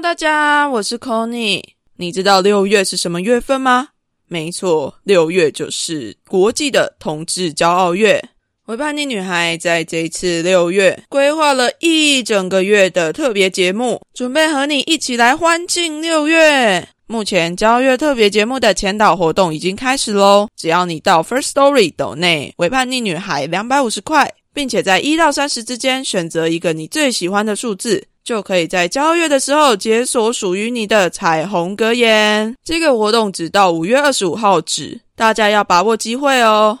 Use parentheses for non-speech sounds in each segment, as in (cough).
大家，我是 Conny。你知道六月是什么月份吗？没错，六月就是国际的同志骄傲月。为叛逆女孩在这次六月规划了一整个月的特别节目，准备和你一起来欢庆六月。目前骄傲月特别节目的前导活动已经开始喽！只要你到 First Story 抖内为叛逆女孩两百五十块，并且在一到三十之间选择一个你最喜欢的数字，就可以在交月的时候解锁属于你的彩虹格言。这个活动只到五月二十五号止，大家要把握机会哦！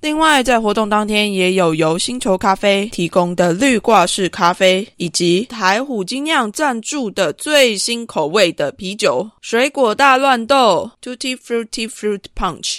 另外，在活动当天也有由星球咖啡提供的绿挂式咖啡，以及台虎精酿赞助的最新口味的啤酒——水果大乱斗 （Tutti Frutti Fruit Punch）。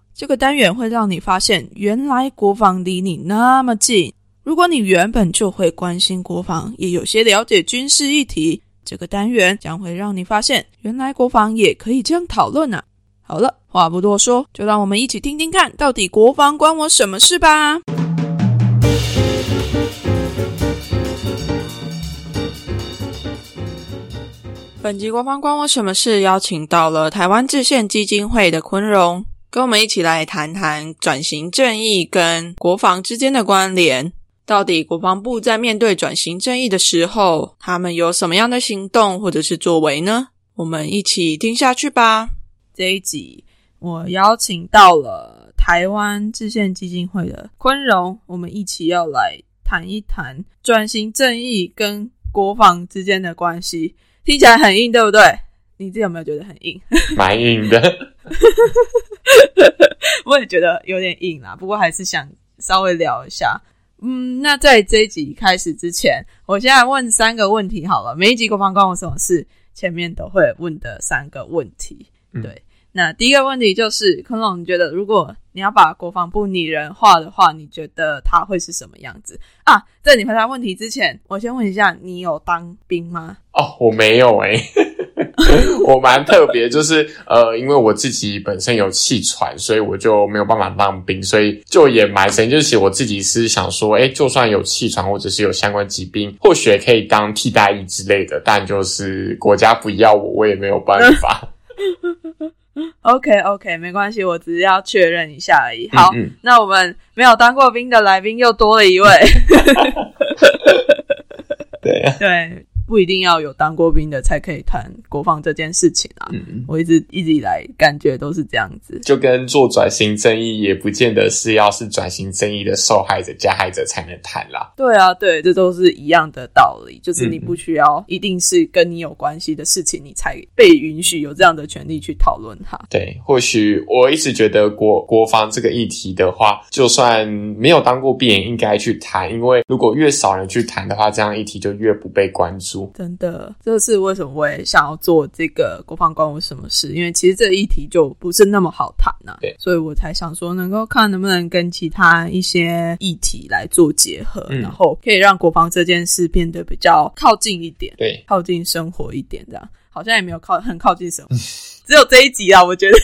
这个单元会让你发现，原来国防离你那么近。如果你原本就会关心国防，也有些了解军事议题，这个单元将会让你发现，原来国防也可以这样讨论呢。好了，话不多说，就让我们一起听听看，到底国防关我什么事吧。本集国防关我什么事？邀请到了台湾制宪基金会的昆荣。跟我们一起来谈谈转型正义跟国防之间的关联。到底国防部在面对转型正义的时候，他们有什么样的行动或者是作为呢？我们一起听下去吧。这一集我邀请到了台湾制宪基金会的坤荣，我们一起要来谈一谈转型正义跟国防之间的关系。听起来很硬，对不对？你自己有没有觉得很硬？(laughs) 蛮硬的。(laughs) 我也觉得有点硬啦，不过还是想稍微聊一下。嗯，那在这一集开始之前，我现在问三个问题好了。每一集国防关我什么事，前面都会问的三个问题。对，那第一个问题就是，坤龙，你觉得如果你要把国防部拟人化的话，你觉得他会是什么样子啊？在你回答问题之前，我先问一下，你有当兵吗？哦，我没有哎。(laughs) 我蛮特别，就是呃，因为我自己本身有气喘，所以我就没有办法当兵，所以就也蛮神。就是我自己是想说，哎，就算有气喘或者是有相关疾病，或许可以当替代役之类的，但就是国家不要我，我也没有办法。(laughs) OK OK，没关系，我只是要确认一下而已。好，那我们没有当过兵的来宾又多了一位。(laughs) 对对。不一定要有当过兵的才可以谈国防这件事情啊。嗯，我一直一直以来感觉都是这样子。就跟做转型正义，也不见得是要是转型正义的受害者、加害者才能谈啦。对啊，对，这都是一样的道理，就是你嗯不需要一定是跟你有关系的事情，你才被允许有这样的权利去讨论它。对，或许我一直觉得国国防这个议题的话，就算没有当过兵，也应该去谈，因为如果越少人去谈的话，这样议题就越不被关注。真的，这是为什么我也想要做这个国防关我什么事？因为其实这个议题就不是那么好谈呐、对。所以我才想说，能够看能不能跟其他一些议题来做结合，嗯。然后可以让国防这件事变得比较靠近一点，对，靠近生活一点，这样。好像也没有靠很靠近什么，(laughs) 只有这一集啊，我觉得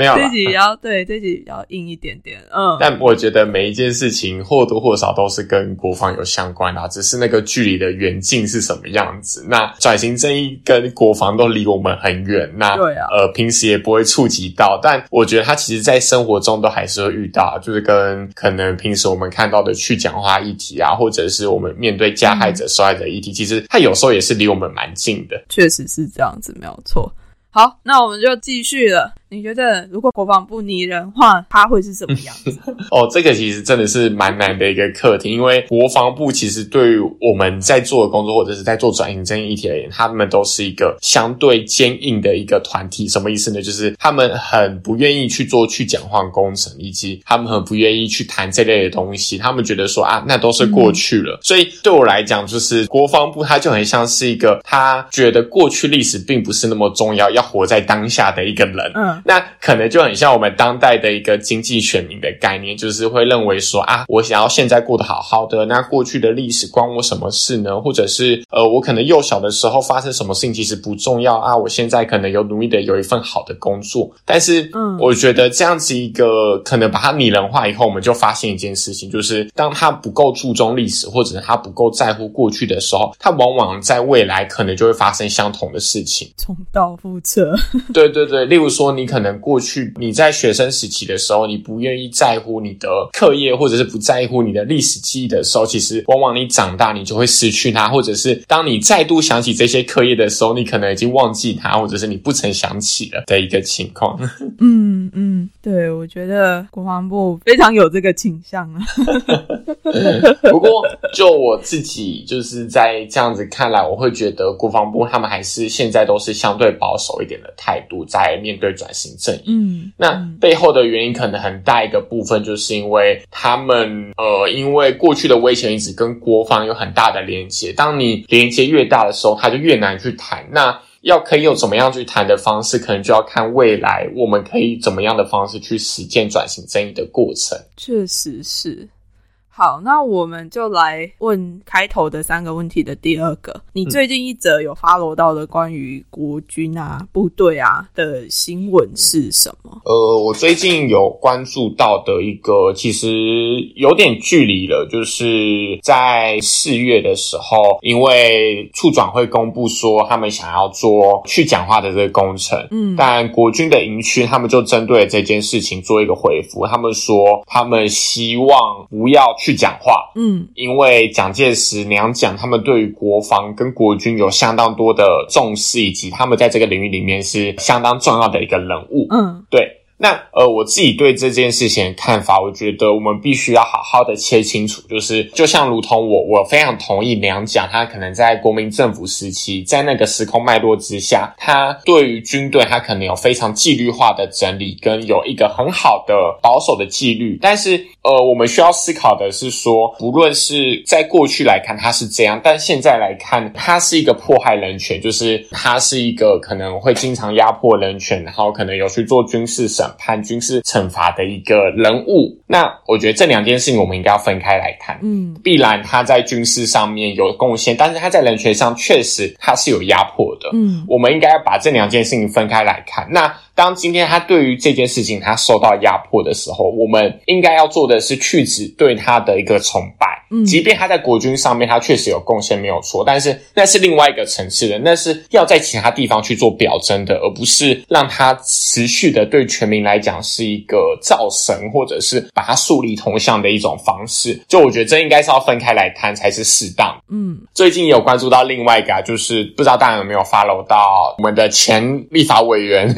没有啦这一。集要对这一集比较硬一点点，嗯，但我觉得每一件事情或多或少都是跟国防有相关的啊、只是那个距离的远近是什么样子。那转型正义跟国防都离我们很远，那对啊呃平时也不会触及到，但我觉得它其实在生活中都还是会遇到，就是跟可能平时我们看到的去讲话议题啊，或者是我们面对加害者、受害者议题，其实它有时候也是离我们蛮近的。确实是这样子，没有错。好，那我们就继续了。你觉得如果国防部拟人化，他会是什么样子？(laughs) 哦，这个其实真的是蛮难的一个课题，因为国防部其实对于我们在做的工作或者是在做转型正义议题而言，他们都是一个相对坚硬的一个团体。什么意思呢？就是他们很不愿意去做去讲话工程，以及他们很不愿意去谈这类的东西。他们觉得说啊，那都是过去了。所以对我来讲，就是国防部他就很像是一个他觉得过去历史并不是那么重要，要活在当下的一个人。嗯那可能就很像我们当代的一个经济选民的概念，就是会认为说啊，我想要现在过得好好的，那过去的历史关我什么事呢？或者是呃，我可能幼小的时候发生什么事情其实不重要啊，我现在可能有努力的有一份好的工作，但是嗯我觉得这样子一个可能把它拟人化以后，我们就发现一件事情，就是当他不够注重历史，或者是他不够在乎过去的时候，他往往在未来可能就会发生相同的事情。重蹈覆辙。(laughs) 对对对，例如说，你可能过去你在学生时期的时候，你不愿意在乎你的课业，或者是不在乎你的历史记忆的时候，其实往往你长大你就会失去它，或者是当你再度想起这些课业的时候，你可能已经忘记它，或者是你不曾想起了的一个情况。嗯嗯，对，我觉得国防部非常有这个倾向啊。(laughs) 不过，就我自己就是在这样子看来，我会觉得国防部他们还是现在都是相对保守一点的态度，在面对转型正义。嗯，那背后的原因可能很大一个部分，就是因为他们呃，因为过去的威权一直跟国防有很大的连接，当你连接越大的时候，他就越难去谈。那要可以有怎么样去谈的方式，可能就要看未来我们可以怎么样的方式去实践转型正义的过程。确实是。好，那我们就来问开头的三个问题的第二个。你最近一则有发罗到的关于国军啊、部队啊的新闻是什么？呃，我最近有关注到的一个，其实有点距离了，就是在四月的时候，因为处转会公布说他们想要做去讲话的这个工程，嗯但国军的营区他们就针对这件事情做一个回复，他们说他们希望不要去讲话，嗯。因为蒋介石娘讲，他们对于国防跟国军有相当多的重视，以及他们在这个领域里面是相当重要的一个人物。嗯。对，那呃，我自己对这件事情的看法，我觉得我们必须要好好的切清楚，就是就像如同我，我非常同意梁讲，他可能在国民政府时期，在那个时空脉络之下，他对于军队，他可能有非常纪律化的整理，跟有一个很好的保守的纪律，但是呃，我们需要思考的是说，不论是在过去来看他是这样，但现在来看，他是一个迫害人权，就是他是一个可能会经常压迫人权，然后可能有去做军事审判、军事惩罚的一个人物。那我觉得这两件事情我们应该要分开来看。嗯必然他在军事上面有贡献，但是他在人权上确实他是有压迫的。嗯我们应该要把这两件事情分开来看。那当今天他对于这件事情他受到压迫的时候，我们应该要做的是去止对他的一个崇拜。嗯，即便他在国军上面他确实有贡献没有错，但是那是另外一个层次的，那是要在其他地方去做表征的，而不是让他持续的对全民来讲是一个造神，或者是把他树立铜像的一种方式。就我觉得这应该是要分开来谈才是适当。嗯，最近也有关注到另外一个，就是不知道大家有没有 follow 到我们的前立法委员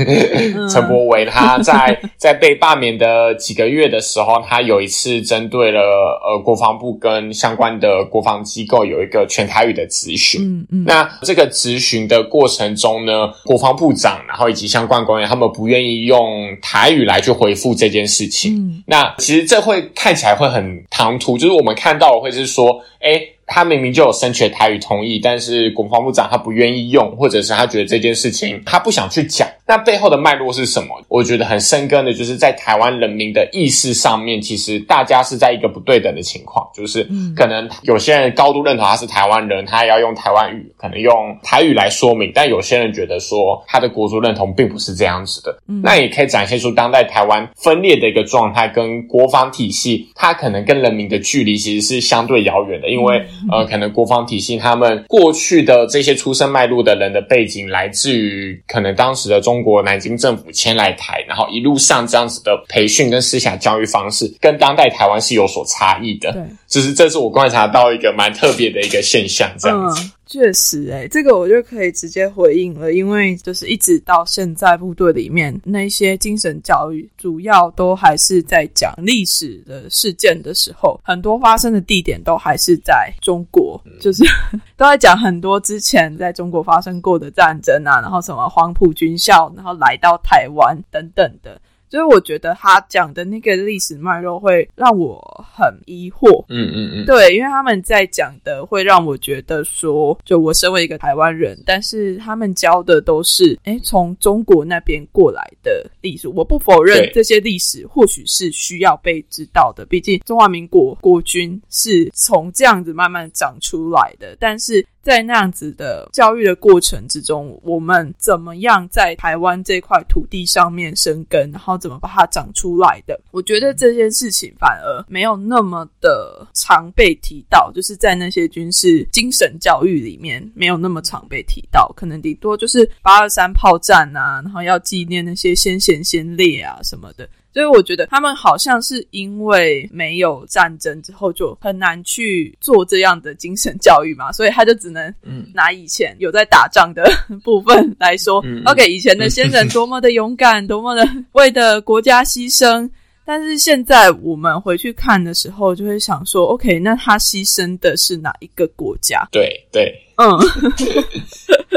陈柏维，他在在被罢免的几个月的时候，他有一次针对了呃国防部跟相关的国防机构有一个全台语的咨询。嗯嗯，那这个咨询的过程中呢，国防部长然后以及相关官员他们不愿意用台语来去回复这件事情。嗯，那其实这会看起来会很唐突，就是我们看到会是说，哎。他明明就有申请台语同意，但是国防部长他不愿意用，或者是他觉得这件事情他不想去讲。那背后的脉络是什么？我觉得很深根的，就是在台湾人民的意识上面，其实大家是在一个不对等的情况，就是可能有些人高度认同他是台湾人，他也要用台湾语，可能用台语来说明；但有些人觉得说他的国族认同并不是这样子的。那也可以展现出当代台湾分裂的一个状态，跟国防体系它可能跟人民的距离其实是相对遥远的，因为。呃，可能国防体系他们过去的这些出生脉络的人的背景，来自于可能当时的中国南京政府迁来台，然后一路上这样子的培训跟思想教育方式，跟当代台湾是有所差异的。对，就是这是我观察到一个蛮特别的一个现象，这样子。确实，哎，这个我就可以直接回应了，因为就是一直到现在，部队里面那些精神教育，主要都还是在讲历史的事件的时候，很多发生的地点都还是在中国，就是 (laughs) 都在讲很多之前在中国发生过的战争啊，然后什么黄埔军校，然后来到台湾等等的。所以我觉得他讲的那个历史脉络会让我很疑惑，嗯嗯嗯，对，因为他们在讲的会让我觉得说，就我身为一个台湾人，但是他们教的都是哎从中国那边过来的历史，我不否认这些历史或许是需要被知道的，毕竟中华民国国军是从这样子慢慢长出来的，但是。在那样子的教育的过程之中，我们怎么样在台湾这块土地上面生根，然后怎么把它长出来的？我觉得这件事情反而没有那么的常被提到，就是在那些军事精神教育里面没有那么常被提到，可能顶多就是八二三炮战啊，然后要纪念那些先贤先烈啊什么的。所以我觉得他们好像是因为没有战争之后就很难去做这样的精神教育嘛，(laughs) 所以他就只能拿以前有在打仗的部分来说，(laughs) OK，以前的先人多么的勇敢，(laughs) 多么的为的国家牺牲。但是现在我们回去看的时候，就会想说，OK，那他牺牲的是哪一个国家？对对。嗯，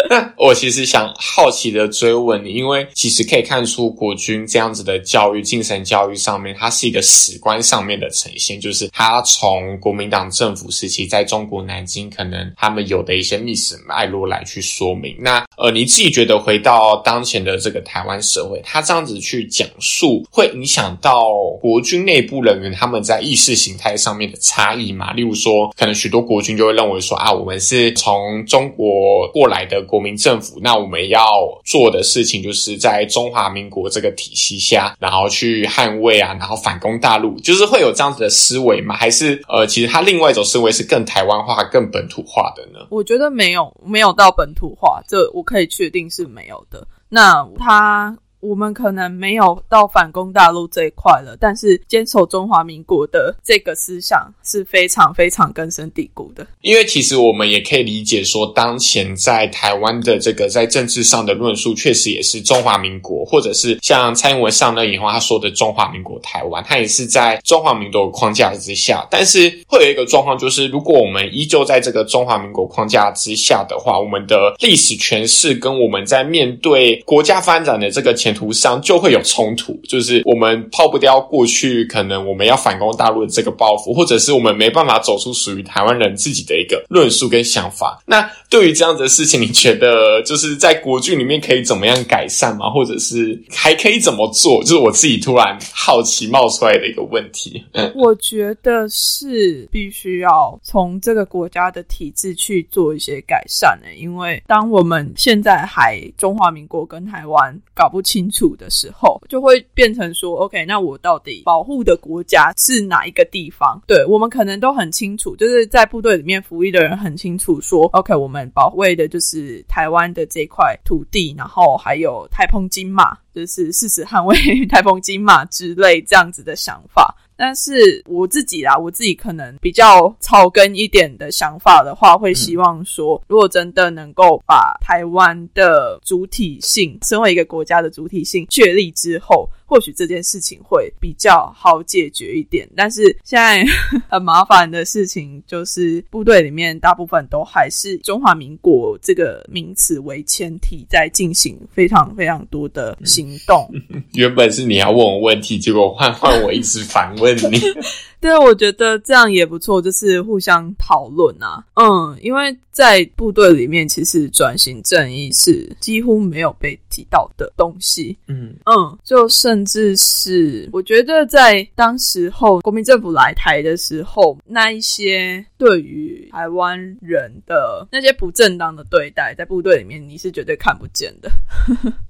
那 (laughs) 我其实想好奇的追问你，因为其实可以看出国军这样子的教育、精神教育上面，它是一个史观上面的呈现，就是他从国民党政府时期在中国南京，可能他们有的一些历史脉络来去说明。那呃，你自己觉得回到当前的这个台湾社会，他这样子去讲述，会影响到国军内部人员他们在意识形态上面的差异吗？例如说，可能许多国军就会认为说啊，我们是从中国过来的国民政府，那我们要做的事情，就是在中华民国这个体系下，然后去捍卫啊，然后反攻大陆，就是会有这样子的思维吗？还是呃，其实他另外一种思维是更台湾化、更本土化的呢？我觉得没有，没有到本土化，这我可以确定是没有的。那他。我们可能没有到反攻大陆这一块了，但是坚守中华民国的这个思想是非常非常根深蒂固的。因为其实我们也可以理解说，当前在台湾的这个在政治上的论述，确实也是中华民国，或者是像蔡英文上任以后他说的中华民国台湾，他也是在中华民国框架之下。但是会有一个状况，就是如果我们依旧在这个中华民国框架之下的话，我们的历史诠释跟我们在面对国家发展的这个前图上就会有冲突，就是我们抛不掉过去可能我们要反攻大陆的这个包袱，或者是我们没办法走出属于台湾人自己的一个论述跟想法。那对于这样子的事情，你觉得就是在国剧里面可以怎么样改善吗？或者是还可以怎么做？就是我自己突然好奇冒出来的一个问题。我觉得是必须要从这个国家的体制去做一些改善的，因为当我们现在还中华民国跟台湾搞不清。清楚的时候，就会变成说，OK，那我到底保护的国家是哪一个地方？对我们可能都很清楚，就是在部队里面服役的人很清楚，说，OK，我们保卫的就是台湾的这块土地，然后还有台风金马，就是誓死捍卫台风金马之类这样子的想法。但是我自己啦，我自己可能比较草根一点的想法的话，会希望说，如果真的能够把台湾的主体性，身为一个国家的主体性确立之后。或许这件事情会比较好解决一点，但是现在 (laughs) 很麻烦的事情就是，部队里面大部分都还是中华民国这个名词为前提，在进行非常非常多的行动。(laughs) 原本是你要问我问题，结果换换我一直反问你。(laughs) 对，我觉得这样也不错，就是互相讨论啊。嗯，因为在部队里面，其实转型正义是几乎没有被提到的东西。嗯嗯，就甚至是我觉得在当时候国民政府来台的时候，那一些对于台湾人的那些不正当的对待，在部队里面你是绝对看不见的。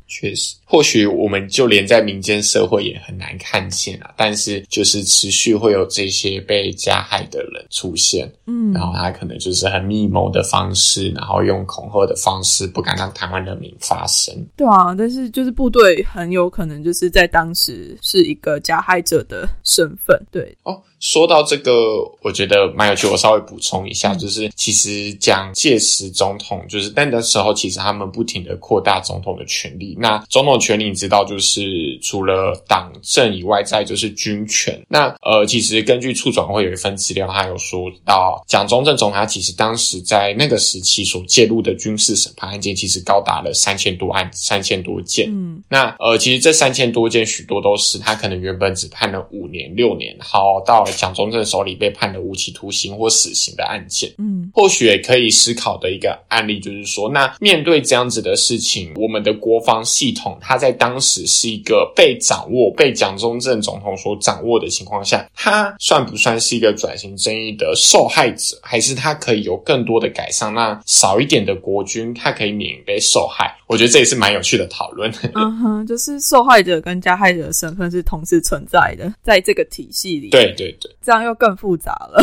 确实，或许我们就连在民间社会也很难看见啊。但是，就是持续会有这些被加害的人出现，嗯，然后他可能就是很密谋的方式，然后用恐吓的方式，不敢让台湾人民发声。对啊，但是就是部队很有可能就是在当时是一个加害者的身份。对哦。说到这个，我觉得蛮有趣。我稍微补充一下，就是其实蒋介石总统，就是但的时候，其实他们不停的扩大总统的权力。那总统权力，你知道，就是除了党政以外，再就是军权。那呃，其实根据处转会有一份资料，他有说到，蒋中正总统他其实当时在那个时期所介入的军事审判案件，其实高达了三千多案，三千多件。嗯，那呃，其实这三千多件，许多都是他可能原本只判了五年、六年，好到。蒋中正手里被判的无期徒刑或死刑的案件，嗯，或许也可以思考的一个案例，就是说，那面对这样子的事情，我们的国防系统，它在当时是一个被掌握、被蒋中正总统所掌握的情况下，它算不算是一个转型正义的受害者，还是它可以有更多的改善？那少一点的国军，它可以免于被受害？我觉得这也是蛮有趣的讨论。嗯哼，就是受害者跟加害者的身份是同时存在的，在这个体系里。对对这样又更复杂了。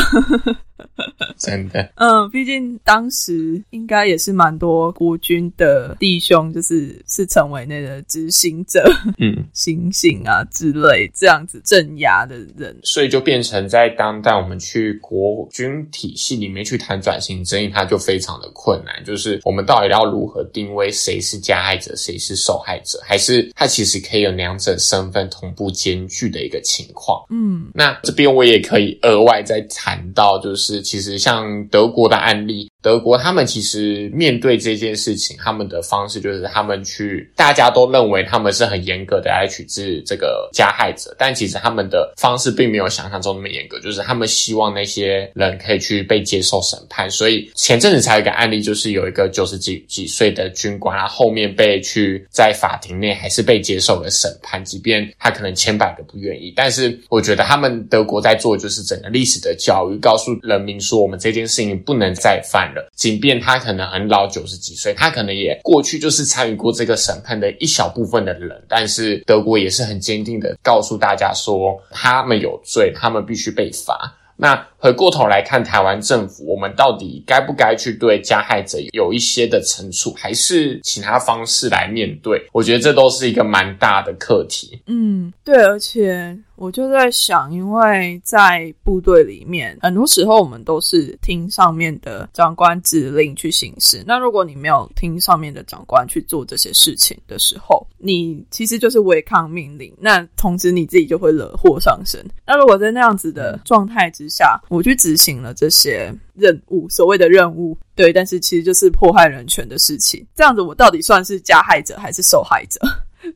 (laughs) 真的，嗯，毕竟当时应该也是蛮多国军的弟兄，就是是成为那个执行者，嗯，(laughs) 行刑啊之类这样子镇压的人，所以就变成在当代我们去国军体系里面去谈转型正义，它就非常的困难，就是我们到底要如何定位谁是加害者，谁是受害者，还是他其实可以有两者身份同步兼具的一个情况？嗯，那这边我也可以额外再谈到，就是。是其实像德国的案例。德国他们其实面对这件事情，他们的方式就是他们去，大家都认为他们是很严格的来处置这个加害者，但其实他们的方式并没有想象中那么严格，就是他们希望那些人可以去被接受审判。所以前阵子才有一个案例，就是有一个九十几几岁的军官，他后面被去在法庭内还是被接受了审判，即便他可能千百个不愿意。但是我觉得他们德国在做就是整个历史的教育，告诉人民说我们这件事情不能再犯。即便他可能很老，九十几岁，他可能也过去就是参与过这个审判的一小部分的人，但是德国也是很坚定的告诉大家说，他们有罪，他们必须被罚。那回过头来看，台湾政府，我们到底该不该去对加害者有一些的惩处，还是其他方式来面对？我觉得这都是一个蛮大的课题。嗯，对，而且我就在想，因为在部队里面，很多时候我们都是听上面的长官指令去行事。那如果你没有听上面的长官去做这些事情的时候，你其实就是违抗命令。那同时你自己就会惹祸上身。那如果在那样子的状态之下，我去执行了这些任务，所谓的任务，对，但是其实就是迫害人权的事情。这样子，我到底算是加害者还是受害者？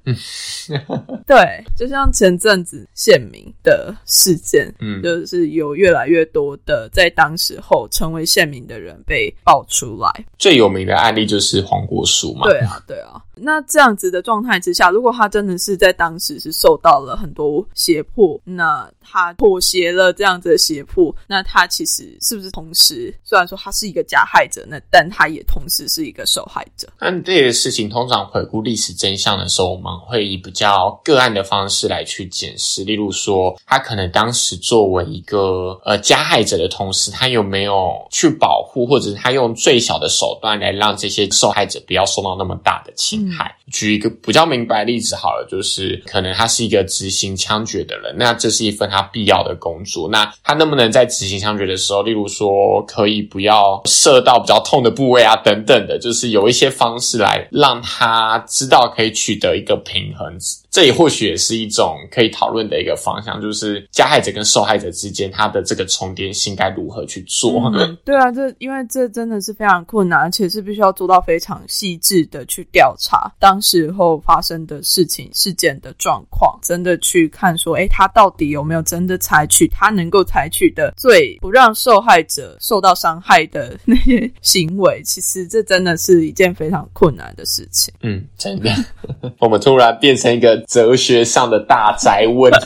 嗯，(laughs) (laughs) 对，就像前阵子县民的事件，嗯，就是有越来越多的在当时候成为县民的人被爆出来。最有名的案例就是黄国书嘛。对啊，对啊。那这样子的状态之下，如果他真的是在当时是受到了很多胁迫，那他妥协了这样子的胁迫，那他其实是不是同时，虽然说他是一个加害者，那但他也同时是一个受害者？那这些事情通常回顾历史真相的时候，我们会以比较个案的方式来去检视，例如说，他可能当时作为一个呃加害者的同时，他有没有去保护，或者是他用最小的手段来让这些受害者不要受到那么大的侵害。举一个比较明白例子好了，就是可能他是一个执行枪决的人，那这是一份他必要的工作。那他能不能在执行枪决的时候，例如说可以不要射到比较痛的部位啊，等等的，就是有一些方式来让他知道可以取得一个平衡。这也或许也是一种可以讨论的一个方向，就是加害者跟受害者之间他的这个重叠性该如何去做？嗯，(laughs) 对啊，这因为这真的是非常困难，而且是必须要做到非常细致的去调查当时候发生的事情、事件的状况，真的去看说，哎，他到底有没有真的采取他能够采取的最不让受害者受到伤害的那些行为？其实这真的是一件非常困难的事情。嗯，真的，(laughs) 我们突然变成一个。哲学上的大宅问。(laughs)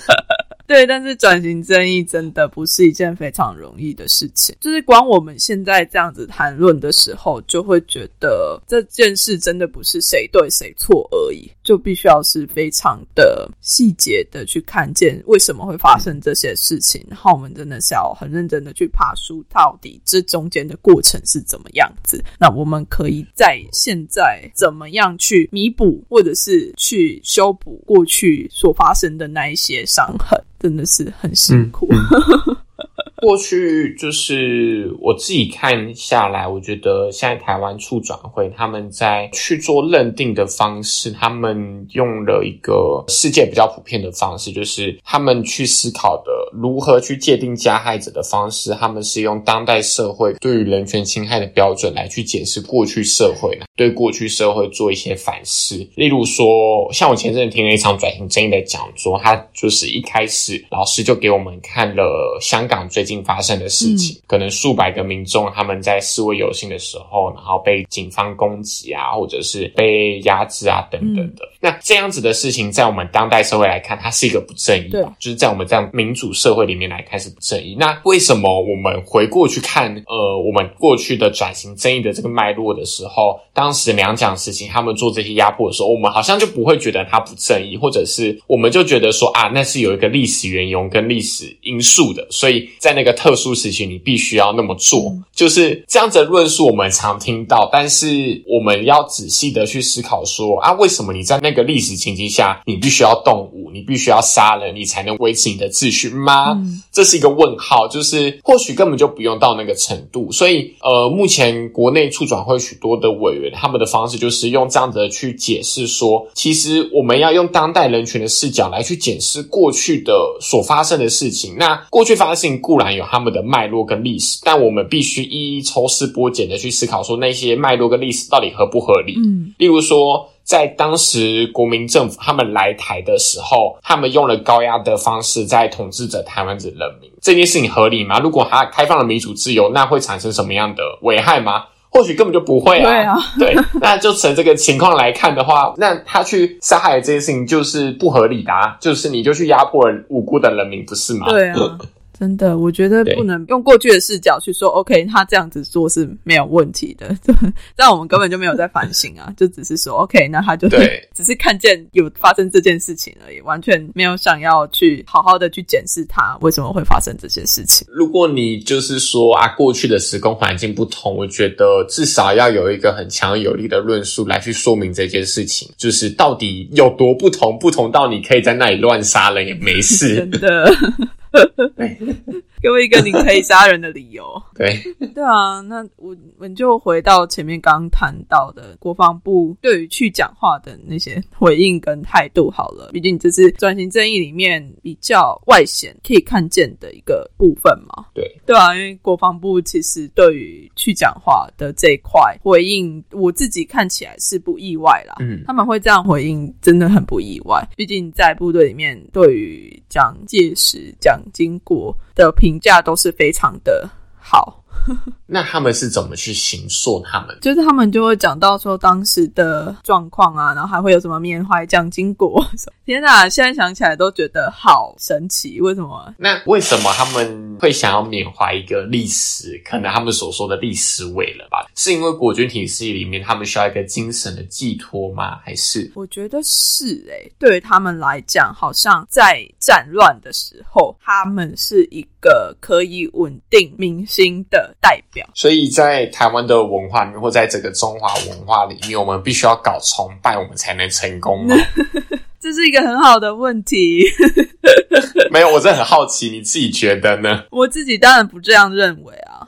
对，但是转型正义真的不是一件非常容易的事情。就是光我们现在这样子谈论的时候，就会觉得这件事真的不是谁对谁错而已，就必须要是非常的细节的去看见为什么会发生这些事情。然后我们真的是要很认真的去爬书，到底这中间的过程是怎么样子？那我们可以在现在怎么样去弥补，或者是去修补过去所发生的那一些伤痕？真的是很辛苦。(laughs) 过去就是我自己看下来，我觉得现在台湾处转会他们在去做认定的方式，他们用了一个世界比较普遍的方式，就是他们去思考的如何去界定加害者的方式，他们是用当代社会对于人权侵害的标准来去解释过去社会，对过去社会做一些反思。例如说，像我前阵子听了一场转型正义的讲座，他就是一开始老师就给我们看了香港最近。发生的事情，可能数百个民众他们在示威游行的时候，然后被警方攻击啊，或者是被压制啊等等的。那这样子的事情，在我们当代社会来看，它是一个不正义，就是在我们这样民主社会里面来看是不正义。那为什么我们回过去看，呃，我们过去的转型正义的这个脉络的时候，当时两蒋时期他们做这些压迫的时候，我们好像就不会觉得它不正义，或者是我们就觉得说啊，那是有一个历史缘由跟历史因素的，所以在那。那个特殊时期，你必须要那么做，就是这样子的论述，我们常听到。但是我们要仔细的去思考，说啊，为什么你在那个历史情境下，你必须要动武，你必须要杀人，你才能维持你的秩序吗？这是一个问号。就是或许根本就不用到那个程度。所以，呃，目前国内促转会许多的委员，他们的方式就是用这样子去解释说，其实我们要用当代人群的视角来去检视过去的所发生的事情。那过去发生事情固然。有他们的脉络跟历史，但我们必须一一抽丝剥茧的去思考，说那些脉络跟历史到底合不合理。嗯，例如说，在当时国民政府他们来台的时候，他们用了高压的方式在统治着台湾的人民，这件事情合理吗？如果他开放了民主自由，那会产生什么样的危害吗？或许根本就不会啊。对，那就从这个情况来看的话，那他去杀害这件事情就是不合理的，就是你就去压迫无辜的人民，不是吗？对啊。真的，我觉得不能用过去的视角去说，OK，他这样子做是没有问题的。(laughs) 但我们根本就没有在反省啊，(laughs) 就只是说，OK，那他就是，(laughs) 只是看见有发生这件事情而已，完全没有想要去好好的去检视他为什么会发生这些事情。如果你就是说啊，过去的时空环境不同，我觉得至少要有一个很强有力的论述来去说明这件事情，就是到底有多不同，不同到你可以在那里乱杀人也没事。真的。呵呵诶给我一个你可以杀人的理由。(laughs) 对对啊，那我我们就回到前面刚谈到的国防部对于去讲话的那些回应跟态度好了。毕竟这是转型正义里面比较外显可以看见的一个部分嘛。对对啊，因为国防部其实对于去讲话的这一块回应，我自己看起来是不意外啦。嗯，他们会这样回应，真的很不意外。毕竟在部队里面，对于蒋介石、蒋经国的评价都是非常的好。(laughs) 那他们是怎么去行塑他们？就是他们就会讲到说当时的状况啊，然后还会有什么缅怀蒋经国。天哪，现在想起来都觉得好神奇，为什么？那为什么他们会想要缅怀一个历史？可能他们所说的历史伟了吧？是因为国军体系里面他们需要一个精神的寄托吗？还是？我觉得是诶、对于他们来讲，好像在战乱的时候，他们是一个可以稳定民心的代表。所以在台湾的文化里面，或在整个中华文化里面，我们必须要搞崇拜，我们才能成功吗？(laughs) 这是一个很好的问题，(laughs) 没有，我真的很好奇，你自己觉得呢？(laughs) 我自己当然不这样认为啊。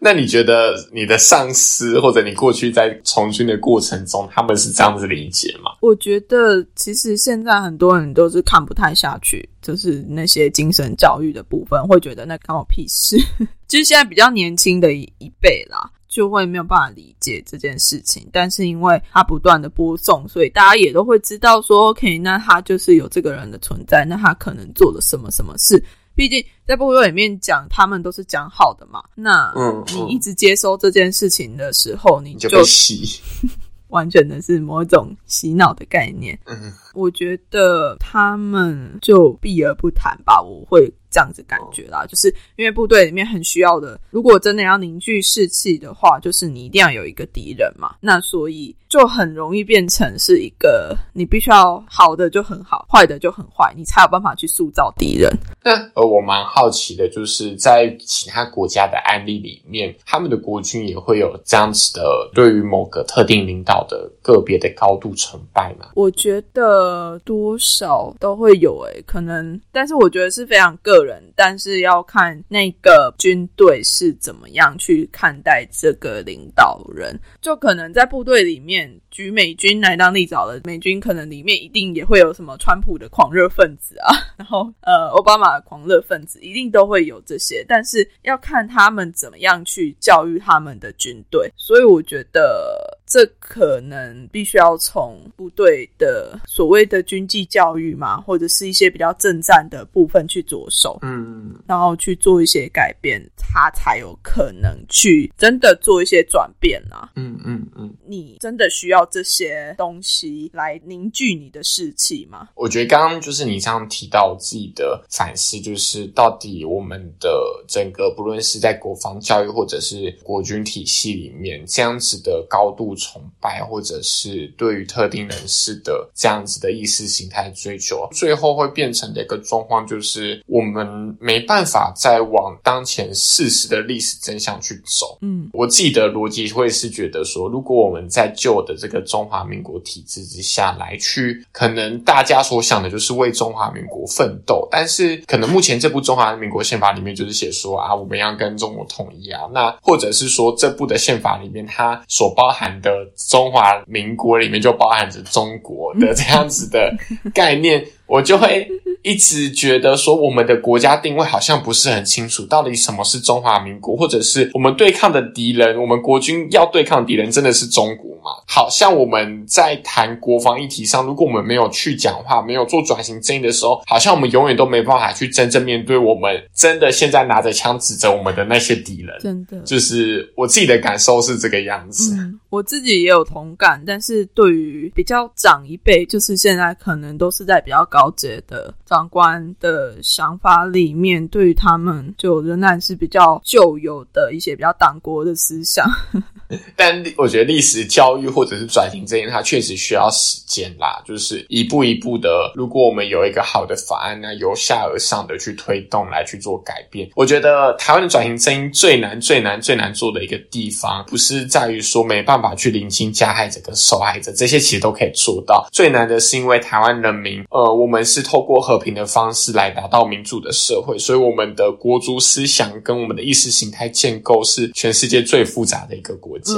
那你觉得你的上司或者你过去在从军的过程中，他们是这样子理解吗？我觉得其实现在很多人都是看不太下去，就是那些精神教育的部分，会觉得那关我屁事。(laughs) 就是现在比较年轻的一一辈啦，就会没有办法理解这件事情。但是因为他不断的播送，所以大家也都会知道说，OK，那他就是有这个人的存在，那他可能做了什么什么事。毕竟在部落里面讲，他们都是讲好的嘛。那嗯你一直接收这件事情的时候，你你就洗。(laughs) 完全的是某种洗脑的概念。嗯，我觉得他们就避而不谈吧，我会这样子感觉啦。就是因为部队里面很需要的，如果真的要凝聚士气的话，就是你一定要有一个敌人嘛。那所以就很容易变成是一个你必须要好的就很好，坏的就很坏，你才有办法去塑造敌人。那呃，我蛮好奇的，就是在其他国家的案例里面，他们的国军也会有这样子的对于某个特定领导的个别的高度崇拜吗？我觉得多少都会有诶、可能，但是我觉得是非常个人，但是要看那个军队是怎么样去看待这个领导人。就可能在部队里面，举美军来当例子好了，美军可能里面一定也会有什么川普的狂热分子啊，(laughs) 然后呃奥巴马的狂热分子，一定都会有这些，但是要看他们怎么样去教育他们的军队，所以我觉得。这可能必须要从部队的所谓的军纪教育嘛，或者是一些比较政战的部分去着手，嗯，然后去做一些改变，他才有可能去真的做一些转变啊。嗯嗯嗯，你真的需要这些东西来凝聚你的士气吗？我觉得刚刚就是你这样提到我自己的反思，就是到底我们的整个不论是在国防教育或者是国军体系里面，这样子的高度崇拜，或者是对于特定人士的这样子的意识形态追求，最后会变成的一个状况，就是我们没办法再往当前事实的历史真相去走。嗯我自己的逻辑会是觉得说，如果我们在旧的这个中华民国体制之下来去，可能大家所想的就是为中华民国奋斗，但是可能目前这部中华民国宪法里面就是写说啊，我们要跟中国统一啊，那或者是说这部的宪法里面它所包含的中华民国里面就包含着中国的这样子的概念，(laughs) 我就会一直觉得说，我们的国家定位好像不是很清楚，到底什么是中华民国，或者是我们对抗的敌人，我们国军要对抗敌人真的是中国吗？好像我们在谈国防议题上，如果我们没有去讲话，没有做转型正义的时候，好像我们永远都没办法去真正面对我们真的现在拿着枪指着我们的那些敌人。真的。就是我自己的感受是这个样子。嗯，我自己也有同感，但是对于比较长一辈，就是现在可能都是在比较高阶的长官的想法里面，对于他们就仍然是比较旧有的一些比较党国的思想。(laughs) 但我觉得历史教育或者是转型正义，它确实需要时间啦，就是一步一步的。如果我们有一个好的法案那，由下而上的去推动来去做改变，我觉得台湾的转型正义最难、最难、最难做的一个地方，不是在于说没办法去聆听加害者跟受害者，这些其实都可以做到。最难的是因为台湾人民，呃，我们是透过和平的方式来达到民主的社会，所以我们的国族思想跟我们的意识形态建构是全世界最复杂的一个国家。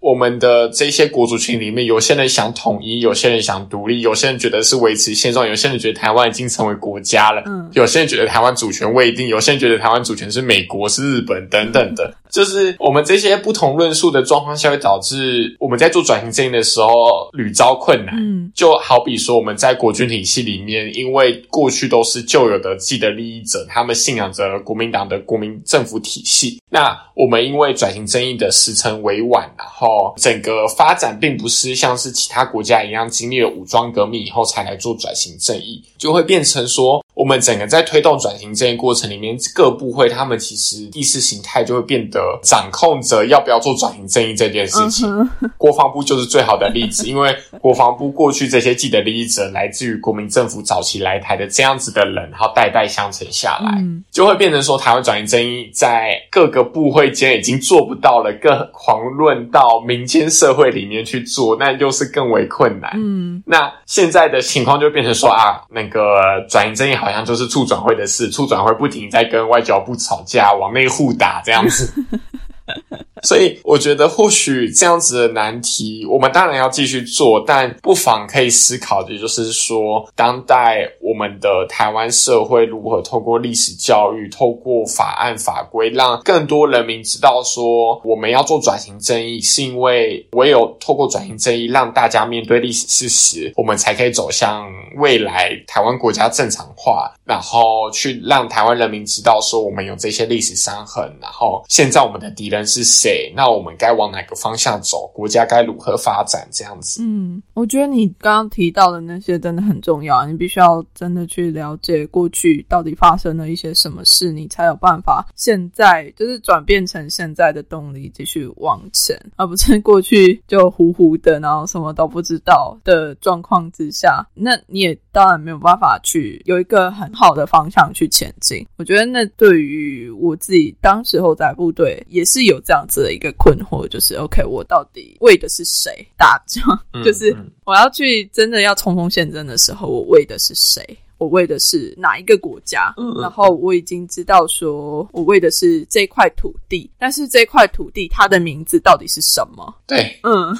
我们的这些国族群里面，有些人想统一，有些人想独立，有些人觉得是维持现状，有些人觉得台湾已经成为国家了，嗯有些人觉得台湾主权未定，有些人觉得台湾主权是美国、是日本等等的。就是我们这些不同论述的状况下，会导致我们在做转型正义的时候屡遭困难。嗯就好比说，我们在国军体系里面，因为过去都是旧有的既得利益者，他们信仰着国民党的国民政府体系。那我们因为转型正义的时程委婉，然后整个发展并不是像是其他国家一样经历了武装革命以后才来做转型正义，就会变成说，我们整个在推动转型这一过程里面，各部会他们其实意识形态就会变得掌控着要不要做转型正义这件事情。嗯 (laughs) 国防部就是最好的例子，因为国防部过去这些既得利益者来自于国民政府早期来台的这样子的人，然后代代相承下来，嗯就会变成说台湾转型正义在各个部会间已经做不到了，更狂论到民间社会里面去做，那又是更为困难。嗯那现在的情况就变成说啊，那个转型正义好好像就是促转会的事，促转会不停在跟外交部吵架，往内互打这样子。(laughs) (laughs) 所以我觉得或许这样子的难题，我们当然要继续做，但不妨可以思考的就是说，当代我们的台湾社会如何透过历史教育、透过法案法规，让更多人民知道说，我们要做转型正义，是因为唯有透过转型正义，让大家面对历史事实，我们才可以走向未来台湾国家正常化，然后去让台湾人民知道说，我们有这些历史伤痕，然后现在我们的敌人人是谁？那我们该往哪个方向走？国家该如何发展？这样子。嗯，我觉得你刚刚提到的那些真的很重要，你必须要真的去了解过去到底发生了一些什么事，你才有办法现在就是转变成现在的动力继续往前，而不是过去就糊糊的，然后什么都不知道的状况之下，那你也当然没有办法去有一个很好的方向去前进。我觉得那对于我自己当时候在部队也是有这样子的一个困惑，就是 OK，我到底为的是谁打仗？嗯就是嗯我要去真的要冲锋陷阵的时候，我为的是谁？我为的是哪一个国家？然后我已经知道说，我为的是这块土地，但是这块土地它的名字到底是什么？对，嗯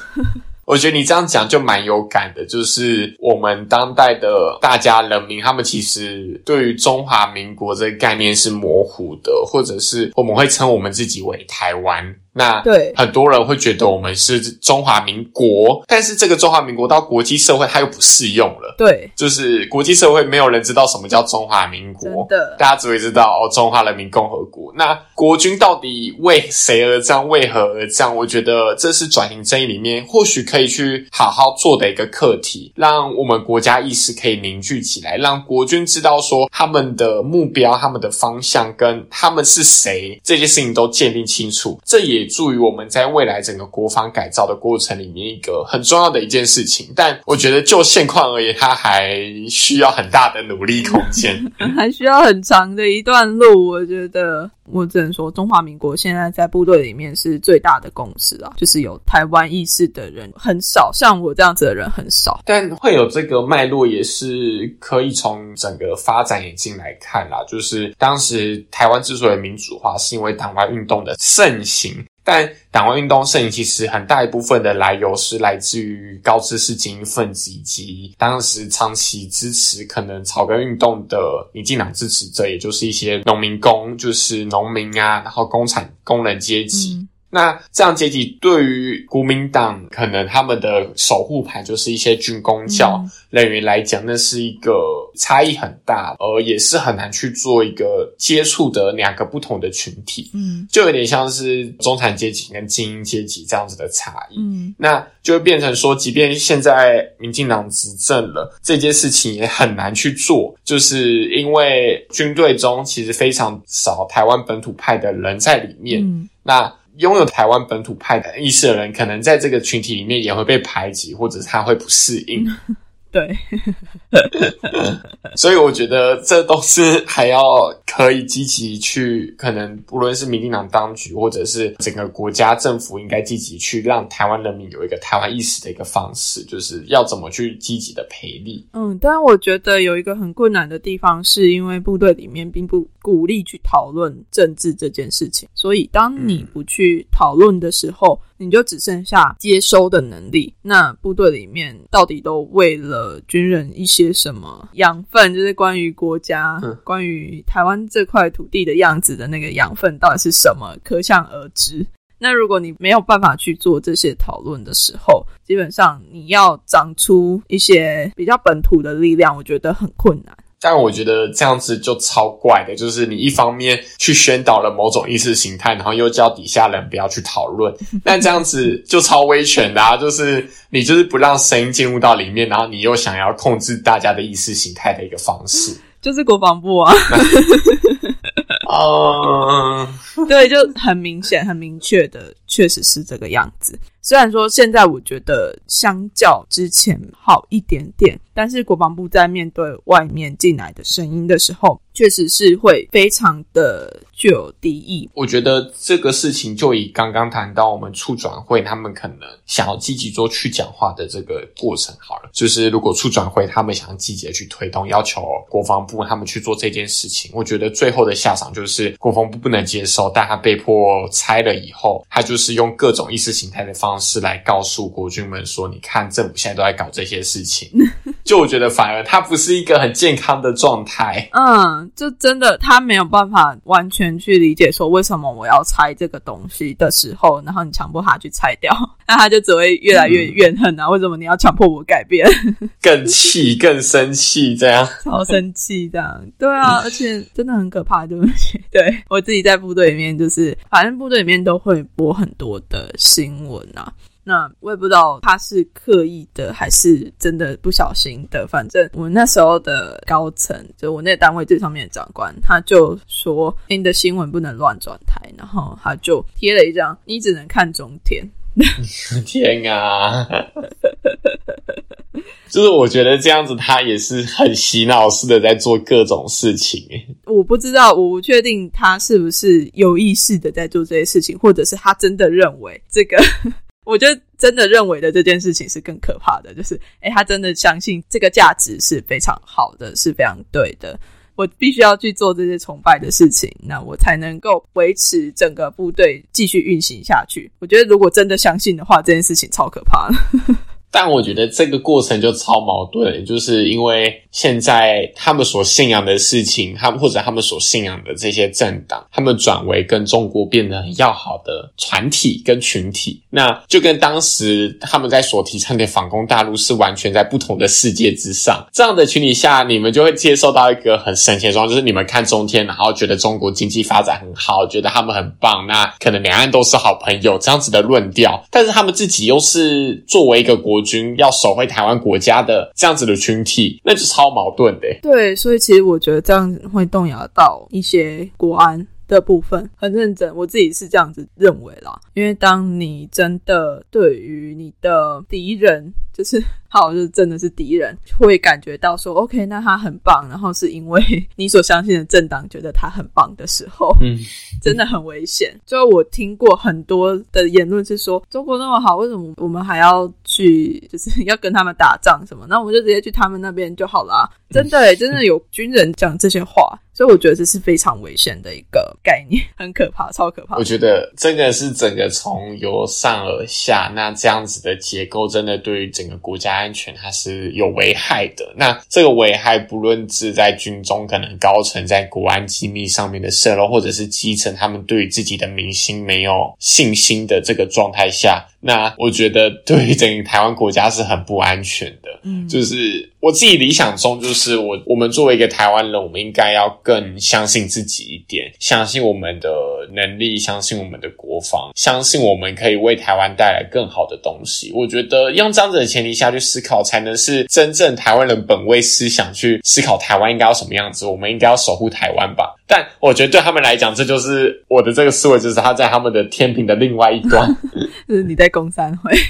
我觉得你这样讲就蛮有感的，就是我们当代的大家人民，他们其实对于中华民国这个概念是模糊的，或者是我们会称我们自己为台湾。那对很多人会觉得我们是中华民国，但是这个中华民国到国际社会它又不适用了。对，就是国际社会没有人知道什么叫中华民国真，的，大家只会知道哦，中华人民共和国。那国军到底为谁而战，为何而战？我觉得这是转型正义里面或许可以去好好做的一个课题，让我们国家意识可以凝聚起来，让国军知道说他们的目标、他们的方向跟他们是谁这件事情都建立清楚。这也助于我们在未来整个国防改造的过程里面一个很重要的一件事情。但我觉得就现况而言，它还需要很大的努力空间。(laughs) 还需要很长的一段路。我觉得，我只能说，中华民国现在在部队里面是最大的共识啊，就是有台湾意识的人很少，像我这样子的人很少。但会有这个脉络，也是可以从整个发展眼镜来看啦。就是当时台湾之所以民主化，是因为党外运动的盛行。但党外运动盛行，其实很大一部分的来由是来自于高知识精英分子以及当时长期支持可能草根运动的民进党支持者，也就是一些农民工，就是农民啊，然后工产工人阶级。那这样阶级对于国民党可能他们的守护牌就是一些军工教嗯人员来讲，那是一个差异很大，而也是很难去做一个接触的两个不同的群体，嗯就有点像是中产阶级跟精英阶级这样子的差异。嗯那就会变成说，即便现在民进党执政了，这件事情也很难去做，就是因为军队中其实非常少台湾本土派的人在里面。嗯那拥有台湾本土派的意识的人，可能在这个群体里面也会被排挤，或者是他会不适应。(laughs) 对，(laughs) 所以我觉得这都是还要可以积极去，可能不论是民进党当局，或者是整个国家政府，应该积极去让台湾人民有一个台湾意识的一个方式，就是要怎么去积极的培力。嗯，但我觉得有一个很困难的地方，是因为部队里面并不鼓励去讨论政治这件事情，所以当你不去讨论的时候，你就只剩下接收的能力。那部队里面到底都为了军人一些什么养分？就是关于国家、关于台湾这块土地的样子的那个养分到底是什么？可想而知。那如果你没有办法去做这些讨论的时候，基本上你要长出一些比较本土的力量，我觉得很困难。但我觉得这样子就超怪的，就是你一方面去宣导了某种意识形态，然后又叫底下人不要去讨论，(laughs) 那这样子就超威权的啊！就是你就是不让声音进入到里面，然后你又想要控制大家的意识形态的一个方式，(laughs) 就是国防部啊。哦，(laughs) 对，就很明显、很明确的，确实是这个样子。虽然说现在我觉得相较之前好一点点。但是国防部在面对外面进来的声音的时候，确实是会非常的具有敌意。我觉得这个事情就以刚刚谈到我们处转会，他们可能想要积极做去讲话的这个过程好了。就是如果处转会他们想要积极的去推动，要求国防部他们去做这件事情，我觉得最后的下场就是国防部不能接受，但他被迫拆了以后，他就是用各种意识形态的方式来告诉国军们说：“你看，政府现在都在搞这些事情。(laughs) ”就我觉得，反而他不是一个很健康的状态。嗯，就真的他没有办法完全去理解说为什么我要拆这个东西的时候，然后你强迫他去拆掉，(laughs) 那他就只会越来越怨恨啊！为什么你要强迫我改变？(laughs) 更气，更生气，这样超生气，这样对啊，而且真的很可怕，对不起。(laughs) 对我自己在部队里面，就是反正部队里面都会播很多的新闻啊。那我也不知道他是刻意的还是真的不小心的。反正我那时候的高层，就我那个单位最上面的长官，他就说：“你的新闻不能乱转台。”然后他就贴了一张：“你只能看中天。(laughs) ”天啊！(laughs) 就是我觉得这样子，他也是很洗脑式的在做各种事情。我不知道，我不确定他是不是有意识的在做这些事情，或者是他真的认为这个。我觉得真的认为的这件事情是更可怕的，就是诶，他真的相信这个价值是非常好的，是非常对的。我必须要去做这些崇拜的事情，那我才能够维持整个部队继续运行下去。我觉得如果真的相信的话，这件事情超可怕。但我觉得这个过程就超矛盾，就是因为现在他们所信仰的事情，他们或者他们所信仰的这些政党，他们转为跟中国变得很要好的团体跟群体，那就跟当时他们在所提倡的反攻大陆是完全在不同的世界之上。这样的群体下，你们就会接受到一个很神奇的状况，就是你们看中天，然后觉得中国经济发展很好，觉得他们很棒，那可能两岸都是好朋友这样子的论调，但是他们自己又是作为一个国。国军要守卫台湾国家的这样子的群体，那就超矛盾的。对，所以其实我觉得这样会动摇到一些国安的部分。很认真，我自己是这样子认为啦。因为当你真的对于你的敌人，就是好，就是真的是敌人，会感觉到说，(laughs) OK，那他很棒，然后是因为你所相信的政党觉得他很棒的时候，嗯，真的很危险。就我听过很多的言论是说，中国那么好，为什么我们还要去，就是 (laughs) 要跟他们打仗什么？那我们就直接去他们那边就好了。真的，真的有军人讲这些话，所以我觉得这是非常危险的一个概念，很可怕，超可怕。我觉得这个是整个。从由上而下，那这样子的结构真的对于整个国家安全它是有危害的。那这个危害不论是在军中可能高层在国安机密上面的泄露，或者是基层他们对于自己的民心没有信心的这个状态下。那我觉得对于整个台湾国家是很不安全的，嗯，就是我自己理想中，就是我我们作为一个台湾人，我们应该要更相信自己一点，相信我们的能力，相信我们的国防，相信我们可以为台湾带来更好的东西。我觉得用这样子的前提下去思考，才能是真正台湾人本位思想去思考台湾应该要什么样子，我们应该要守护台湾吧。但我觉得对他们来讲，这就是我的这个思维，就是他在他们的天平的另外一端，(laughs) 就是你在公三会。(laughs)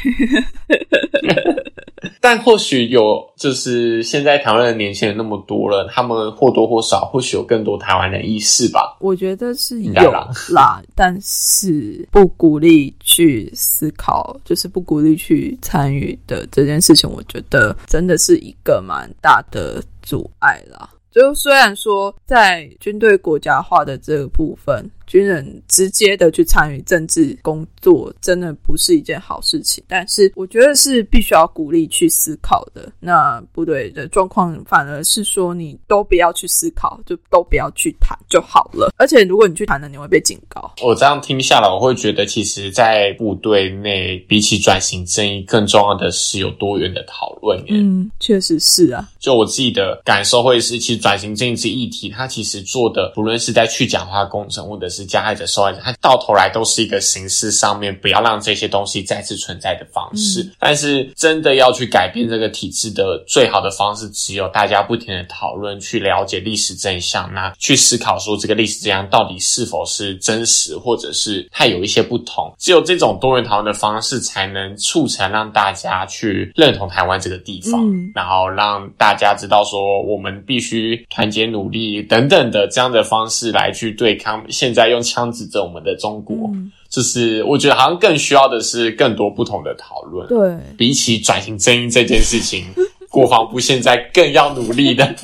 但或许有，就是现在台湾的年轻人那么多了，他们或多或少或许有更多台湾人意识吧。我觉得是有啦，但是不鼓励去思考，就是不鼓励去参与的这件事情，我觉得真的是一个蛮大的阻碍啦。就虽然说在军队国家化的这个部分，军人直接的去参与政治工作，真的不是一件好事情。但是我觉得是必须要鼓励去思考的。那部队的状况反而是说，你都不要去思考，就都不要去谈就好了。(laughs) 而且如果你去谈了，你会被警告。我这样听下来，我会觉得，其实，在部队内，比起转型正义，更重要的是有多元的讨论。嗯，确实是啊。就我自己的感受，会是其实转型正义这议题，它其实做的，不论是在去讲话工程，或者是加害者受害者，他到头来都是一个形式上面不要让这些东西再次存在的方式。但是真的要去改变这个体制的最好的方式，只有大家不停的讨论，去了解历史真相，那去思考说这个历史真相到底是否是真实，或者是它有一些不同。只有这种多元讨论的方式，才能促成让大家去认同台湾这个地方，然后让。大家知道说，我们必须团结努力等等的这样的方式来去对抗现在用枪指着我们的中国，就是我觉得好像更需要的是更多不同的讨论。对，比起转型正义这件事情，(laughs) 国防部现在更要努力的。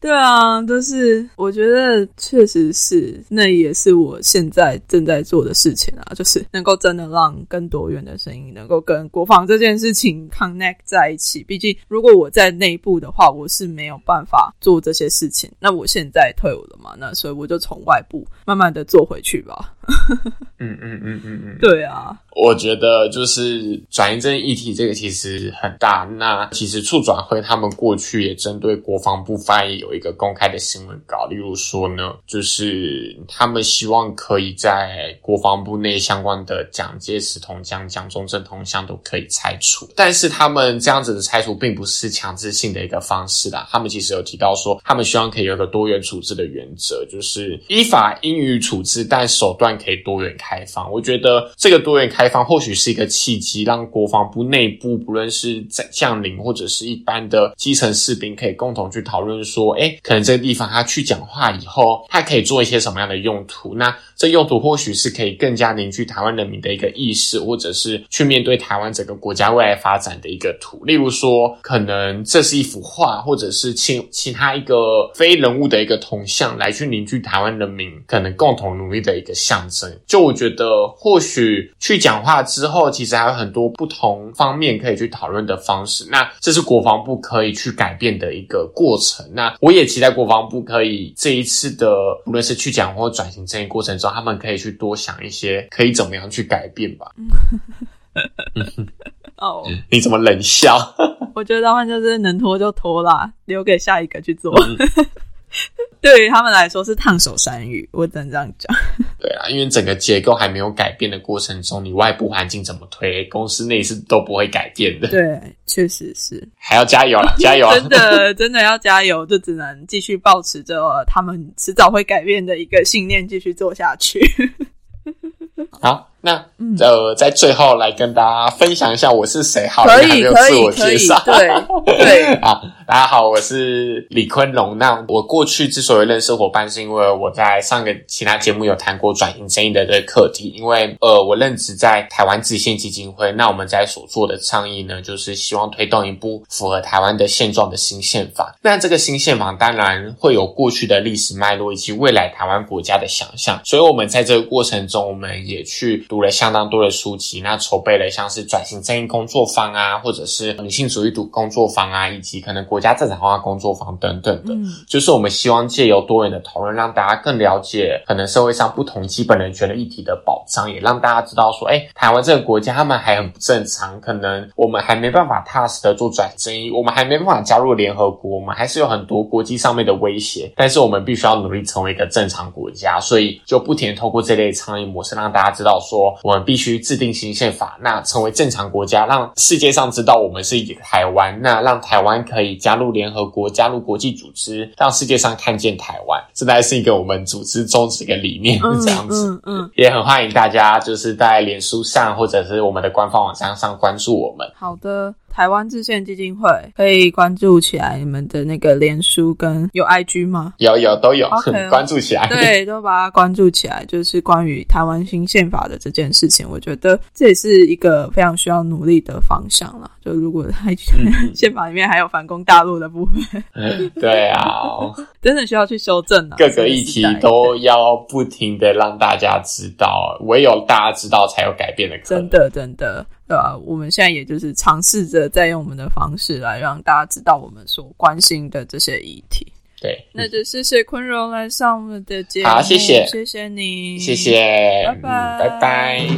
对啊，都是我觉得确实是，那也是我现在正在做的事情啊，就是能够真的让更多元的声音能够跟国防这件事情 connect 在一起。毕竟如果我在内部的话，我是没有办法做这些事情。那我现在退伍了嘛，那所以我就从外部慢慢的做回去吧。嗯嗯嗯嗯嗯，(laughs) 对啊，我觉得就是转移这议题这个其实很大。那其实促转会他们过去也针对国防部发言有一个公开的新闻稿，例如说呢，就是他们希望可以在国防部内相关的蒋介石铜像、蒋中正同乡都可以拆除。但是他们这样子的拆除并不是强制性的一个方式啦。他们其实有提到说，他们希望可以有一个多元处置的原则，就是依法应予处置，但手段。可以多元开放，我觉得这个多元开放或许是一个契机，让国防部内部不论是在将领或者是一般的基层士兵，可以共同去讨论说，哎，可能这个地方他去讲话以后，他可以做一些什么样的用途？那这用途或许是可以更加凝聚台湾人民的一个意识，或者是去面对台湾整个国家未来发展的一个图。例如说，可能这是一幅画，或者是其其他一个非人物的一个铜像，来去凝聚台湾人民可能共同努力的一个项目象。就我觉得，或许去讲话之后，其实还有很多不同方面可以去讨论的方式。那这是国防部可以去改变的一个过程。那我也期待国防部可以这一次的，无论是去讲或转型这一过程中，他们可以去多想一些可以怎么样去改变吧。哦，(laughs) 你怎么冷笑？(laughs) 我觉得他们就是能拖就拖啦，留给下一个去做。(laughs) 对于他们来说是烫手山芋，我只能这样讲。(laughs) 对啊，因为整个结构还没有改变的过程中，你外部环境怎么推，公司内是都不会改变的。对，确实是，还要加油了，(laughs) 加油啊！真的，真的要加油，就只能继续保持着他们迟早会改变的一个信念，继续做下去。好。那呃，在最后来跟大家分享一下我是谁，好，还没有自我介绍。对对 (laughs) 啊，大家好，我是李坤龙。那我过去之所以认识伙伴，是因为我在上个其他节目有谈过转型正义的这个课题。因为呃，我任职在台湾自信基金会，那我们在所做的倡议呢，就是希望推动一部符合台湾的现状的新宪法。那这个新宪法当然会有过去的历史脉络以及未来台湾国家的想象，所以我们在这个过程中，我们也去。读了相当多的书籍，那筹备了像是转型正义工作坊啊，或者是女性主义读工作坊啊，以及可能国家正常化工作坊等等的。嗯，就是我们希望借由多元的讨论，让大家更了解可能社会上不同基本人权的议题的保障，也让大家知道说，哎，台湾这个国家他们还很不正常，可能我们还没办法踏实的做转型正义，我们还没办法加入联合国，我们还是有很多国际上面的威胁，但是我们必须要努力成为一个正常国家，所以就不停透过这类倡议模式，让大家知道说。说我们必须制定新宪法，那成为正常国家，让世界上知道我们是台湾，那让台湾可以加入联合国，加入国际组织，让世界上看见台湾，这大概是一个我们组织宗旨跟理念这样子。嗯嗯，也很欢迎大家就是在脸书上或者是我们的官方网站上关注我们。好的。台湾制宪基金会，可以关注起来你们的那个脸书跟有 IG 吗？有有都有 (laughs) 关注起来。对，都把它关注起来，就是关于台湾新宪法的这件事情，我觉得这也是一个非常需要努力的方向啦。就如果还 (laughs) 宪法里面还有反攻大陆的部分，(laughs) 对啊，真的需要去修正啊。各个议题都要不停的让大家知道，唯有大家知道，才有改变的可能。真的真的，对吧、我们现在也就是尝试着在用我们的方式来让大家知道我们所关心的这些议题。对，那就谢谢坤荣来上我们的节目，好谢谢谢谢你，谢谢，拜拜嗯拜拜。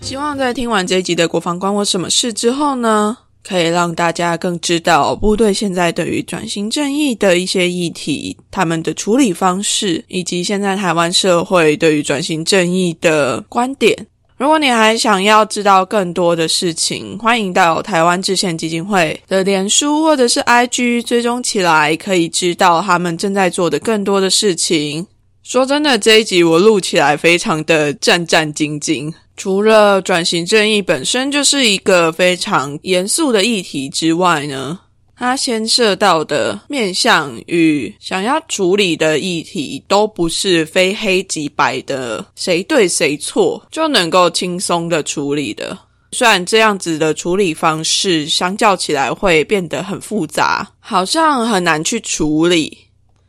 希望在听完这一集的《国防关我什么事》之后呢，可以让大家更知道部队现在对于转型正义的一些议题，他们的处理方式，以及现在台湾社会对于转型正义的观点。如果你还想要知道更多的事情，欢迎到台湾制宪基金会的脸书或者是 IG 追踪起来，可以知道他们正在做的更多的事情。说真的，这一集我录起来非常的战战兢兢。除了转型正义本身就是一个非常严肃的议题之外呢，它牵涉到的面向与想要处理的议题，都不是非黑即白的谁对谁错就能够轻松的处理的。虽然这样子的处理方式相较起来会变得很复杂，好像很难去处理，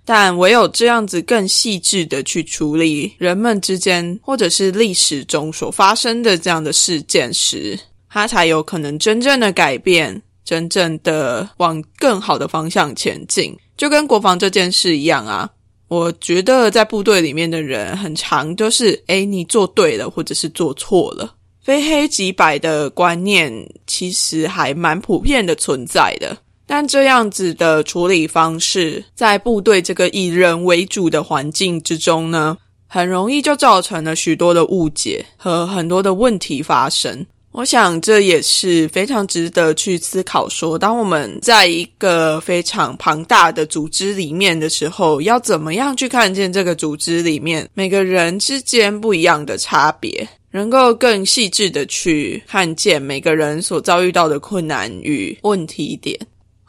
但唯有这样子更细致的去处理人们之间或者是历史中所发生的这样的事件时，它才有可能真正的改变，真正的往更好的方向前进。就跟国防这件事一样啊，我觉得在部队里面的人很常就是，诶，你做对了，或者是做错了。非黑即白的观念其实还蛮普遍的存在的，但这样子的处理方式，在部队这个以人为主的环境之中呢，很容易就造成了许多的误解和很多的问题发生。我想这也是非常值得去思考说，当我们在一个非常庞大的组织里面的时候，要怎么样去看见这个组织里面每个人之间不一样的差别。能够更细致的去看见每个人所遭遇到的困难与问题点。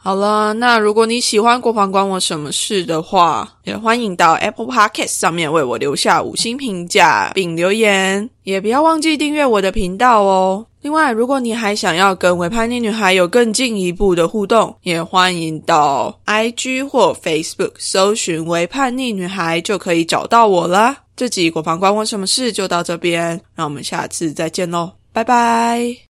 好了，那如果你喜欢《国防关我什么事》的话，也欢迎到 Apple Podcast 上面为我留下五星评价并留言，也不要忘记订阅我的频道哦。另外，如果你还想要跟伪叛逆女孩有更进一步的互动，也欢迎到 IG 或 Facebook 搜寻“伪叛逆女孩”就可以找到我啦。这集《国防关我什么事》就到这边，让我们下次再见喽，拜拜。